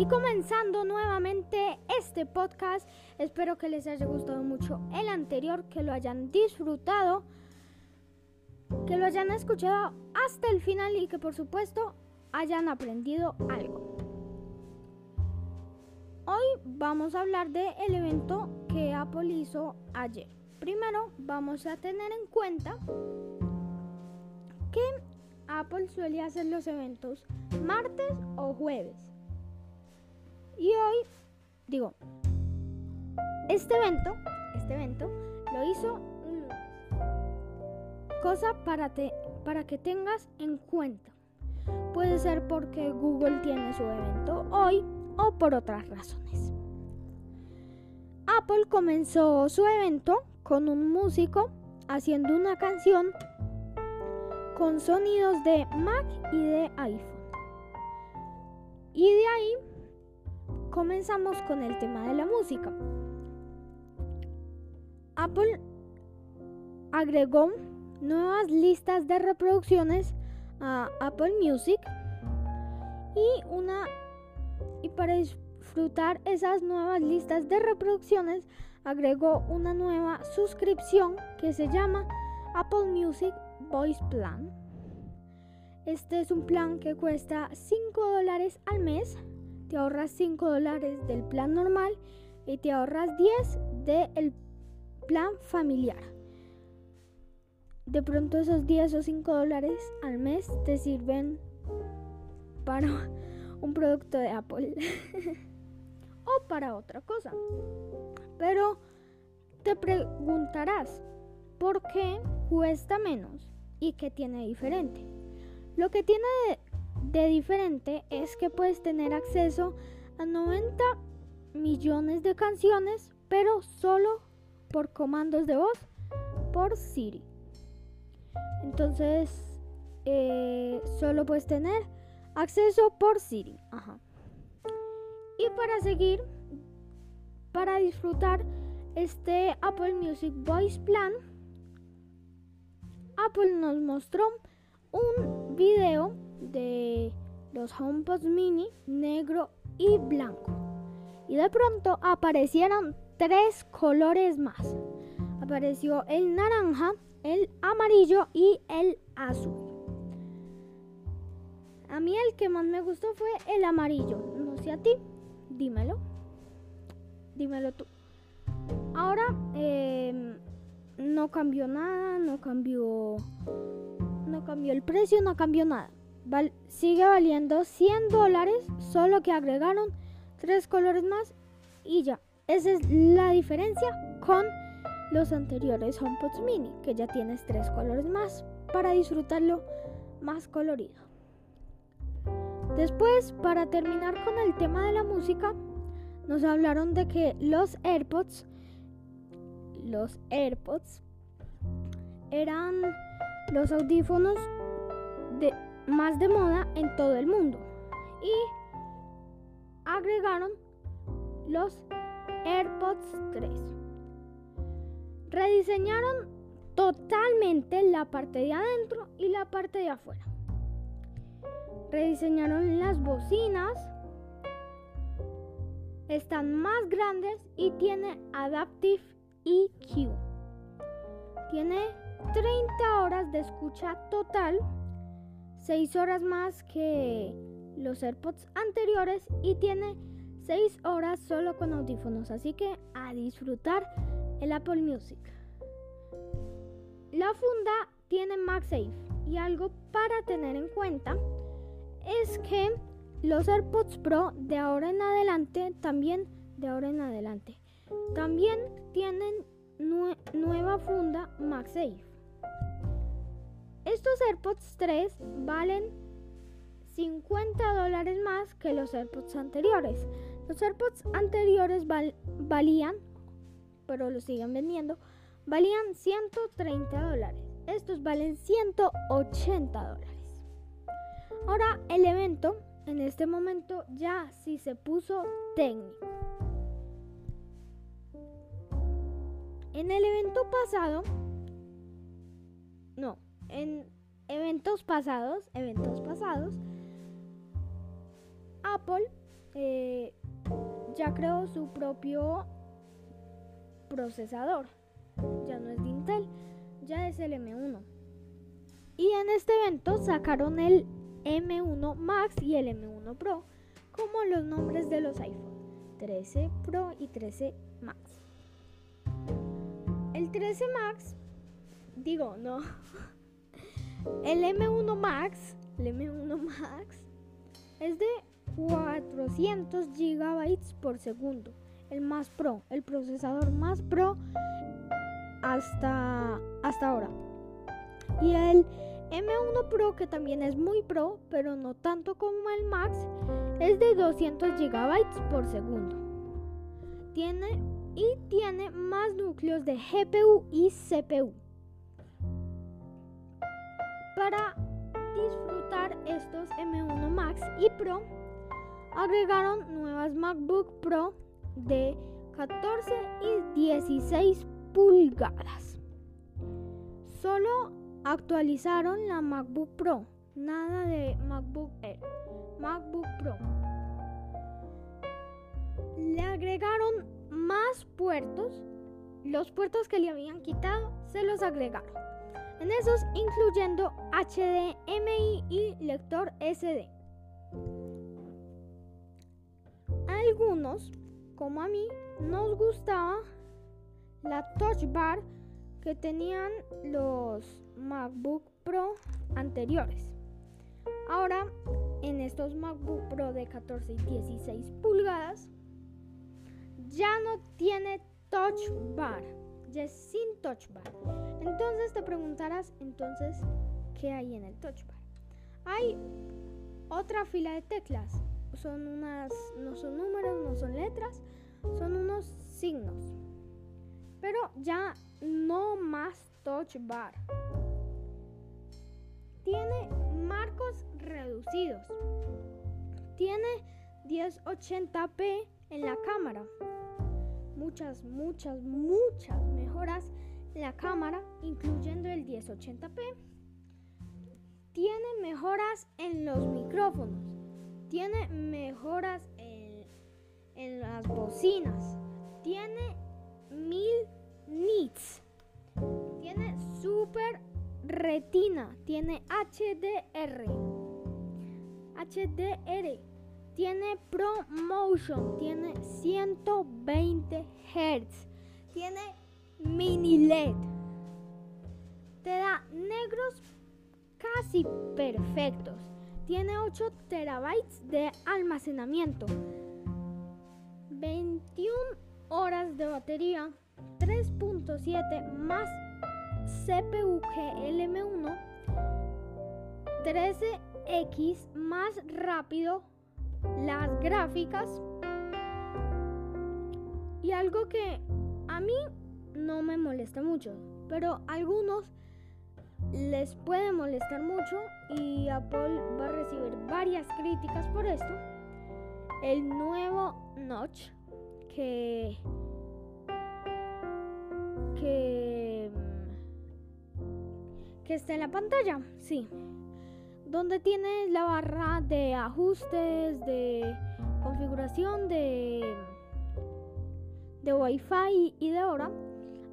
Y comenzando nuevamente este podcast, espero que les haya gustado mucho el anterior, que lo hayan disfrutado, que lo hayan escuchado hasta el final y que por supuesto hayan aprendido algo. Hoy vamos a hablar del evento que Apple hizo ayer. Primero vamos a tener en cuenta que Apple suele hacer los eventos martes o jueves. Y hoy, digo, este evento, este evento lo hizo un lunes. Cosa para, te, para que tengas en cuenta. Puede ser porque Google tiene su evento hoy o por otras razones. Apple comenzó su evento con un músico haciendo una canción con sonidos de Mac y de iPhone. Y de ahí comenzamos con el tema de la música. Apple agregó nuevas listas de reproducciones a Apple Music y una y para disfrutar esas nuevas listas de reproducciones agregó una nueva suscripción que se llama Apple Music Voice Plan. Este es un plan que cuesta 5 dólares al mes te ahorras 5 dólares del plan normal y te ahorras 10 del plan familiar. De pronto esos 10 o 5 dólares al mes te sirven para un producto de Apple o para otra cosa. Pero te preguntarás, ¿por qué cuesta menos y qué tiene diferente? Lo que tiene diferente es que puedes tener acceso a 90 millones de canciones, pero solo por comandos de voz por Siri. Entonces, eh, solo puedes tener acceso por Siri. Y para seguir, para disfrutar este Apple Music Voice Plan, Apple nos mostró un video de los HomePods mini negro y blanco. Y de pronto aparecieron tres colores más. Apareció el naranja, el amarillo y el azul. A mí el que más me gustó fue el amarillo. No sé a ti. Dímelo. Dímelo tú. Ahora em, no cambió nada, no cambió, no cambió el precio, no cambió nada sigue valiendo 100 dólares, solo que agregaron tres colores más y ya. Esa es la diferencia con los anteriores HomePods mini, que ya tienes tres colores más para disfrutarlo más colorido. Después, para terminar con el tema de la música, nos hablaron de que los AirPods, los AirPods, eran los audífonos de más de moda en todo el mundo. Y agregaron los AirPods 3. Rediseñaron totalmente la parte de adentro y la parte de afuera. Rediseñaron las bocinas. Están más grandes y tiene Adaptive EQ. Tiene 30 horas de escucha total 6 horas más que los AirPods anteriores y tiene 6 horas solo con audífonos, así que a disfrutar el Apple Music. La funda tiene MagSafe y algo para tener en cuenta es que los AirPods Pro de ahora en adelante, también de ahora en adelante, también tienen nueva funda MagSafe. Estos AirPods 3 valen 50 dólares más que los AirPods anteriores. Los AirPods anteriores valían, pero los siguen vendiendo, valían 130 dólares. Estos valen 180 dólares. Ahora el evento en este momento ya sí se puso técnico. En el evento pasado, en eventos pasados, eventos pasados, Apple eh, ya creó su propio procesador. Ya no es de Intel, ya es el M1. Y en este evento sacaron el M1 Max y el M1 Pro como los nombres de los iPhone 13 Pro y 13 Max. El 13 Max, digo, no. El M1 Max, el M1 Max es de 400 GB por segundo. El más pro, el procesador más pro hasta, hasta ahora. Y el M1 Pro, que también es muy pro, pero no tanto como el Max, es de 200 GB por segundo. Tiene y tiene más núcleos de GPU y CPU. Para disfrutar estos M1 Max y Pro, agregaron nuevas MacBook Pro de 14 y 16 pulgadas. Solo actualizaron la MacBook Pro, nada de MacBook Air, MacBook Pro. Le agregaron más puertos, los puertos que le habían quitado se los agregaron. En esos incluyendo HDMI y lector SD. Algunos, como a mí, nos gustaba la Touch Bar que tenían los MacBook Pro anteriores. Ahora, en estos MacBook Pro de 14 y 16 pulgadas, ya no tiene Touch Bar, ya es sin Touch Bar. Entonces te preguntarás, entonces, ¿qué hay en el Touch Bar? Hay otra fila de teclas. Son unas, no son números, no son letras, son unos signos. Pero ya no más touch bar. Tiene marcos reducidos. Tiene 1080p en la cámara. Muchas, muchas, muchas mejoras la cámara, incluyendo el 1080p. Tiene mejoras en los micrófonos. Tiene mejoras en, las bocinas. Tiene mil nits. Tiene super retina. Tiene HDR. HDR. Tiene ProMotion. Tiene 120 Hz. Tiene mini LED. Te da negros casi perfectos. Tiene 8 terabytes de almacenamiento. 21 horas de batería, 3.7 más CPU que el M1, 13X más rápido las gráficas y algo que a mí no me molesta mucho, pero a algunos les puede molestar mucho y Apple va a recibir varias críticas por esto. El nuevo notch que que que está en la pantalla, sí. Donde tienes la barra de ajustes, de configuración de de Wi-Fi y de hora.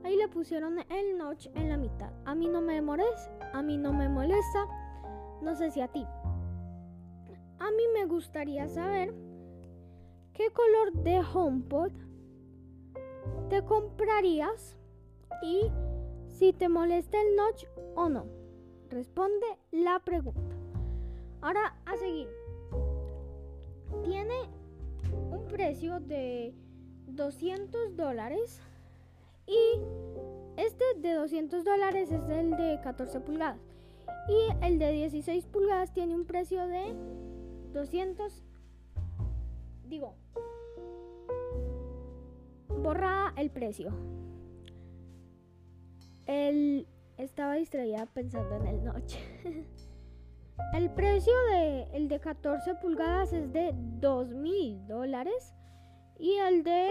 Ahí le pusieron el notch en la mitad. A mí no me molesta, a mí no me molesta. No sé si a ti. A mí me gustaría saber ¿Qué color de HomePod te comprarías? Y si te molesta el notch o no. Responde la pregunta. Ahora a seguir. Tiene un precio de 200 dólares y este de 200 dólares es el de 14 pulgadas y el de 16 pulgadas tiene un precio de 200 digo, borra el precio. Él estaba distraída pensando en el noche. el precio de el de 14 pulgadas es de 2 mil dólares y el de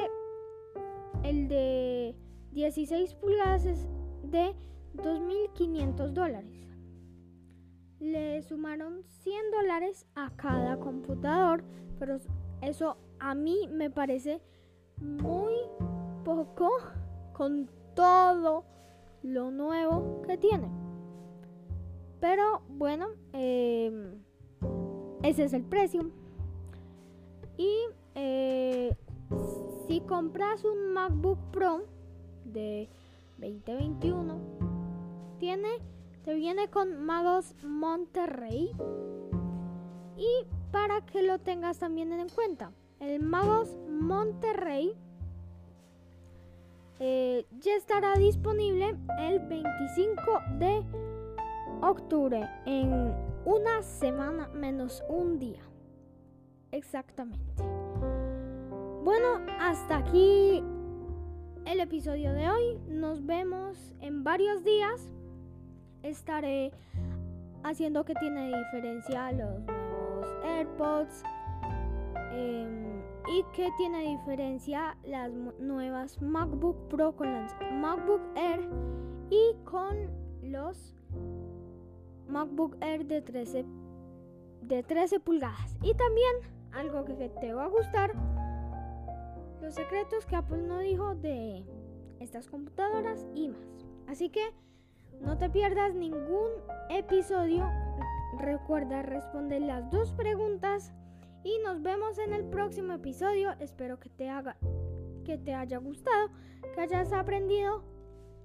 el de 16 pulgadas es de 2.500 dólares. Le sumaron 100 dólares a cada computador, pero Eso a mí me parece muy poco con todo lo nuevo que tiene. Pero bueno, em, ese es el precio. Y eh, si compras un MacBook Pro de 2021, tiene, te viene con Magos Monterrey. Y para que lo tengas también en cuenta, el Magos Monterrey eh, ya estará disponible el 25 de octubre en una semana menos un día. Exactamente. Bueno, hasta aquí el episodio de hoy. Nos vemos en varios días. Estaré haciendo que tiene diferencia los nuevos AirPods. Em, y que tiene diferencia las nuevas MacBook Pro con las MacBook Air y con los MacBook Air de 13, de 13 pulgadas. Y también algo que te va a gustar, los secretos que Apple no dijo de estas computadoras y más. Así que no te pierdas ningún episodio. Recuerda responder las dos preguntas y nos vemos en el próximo episodio. Espero que te haga que te haya gustado, que hayas aprendido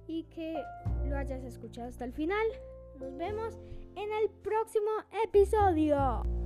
y que lo hayas escuchado hasta el final. Nos vemos en el próximo episodio.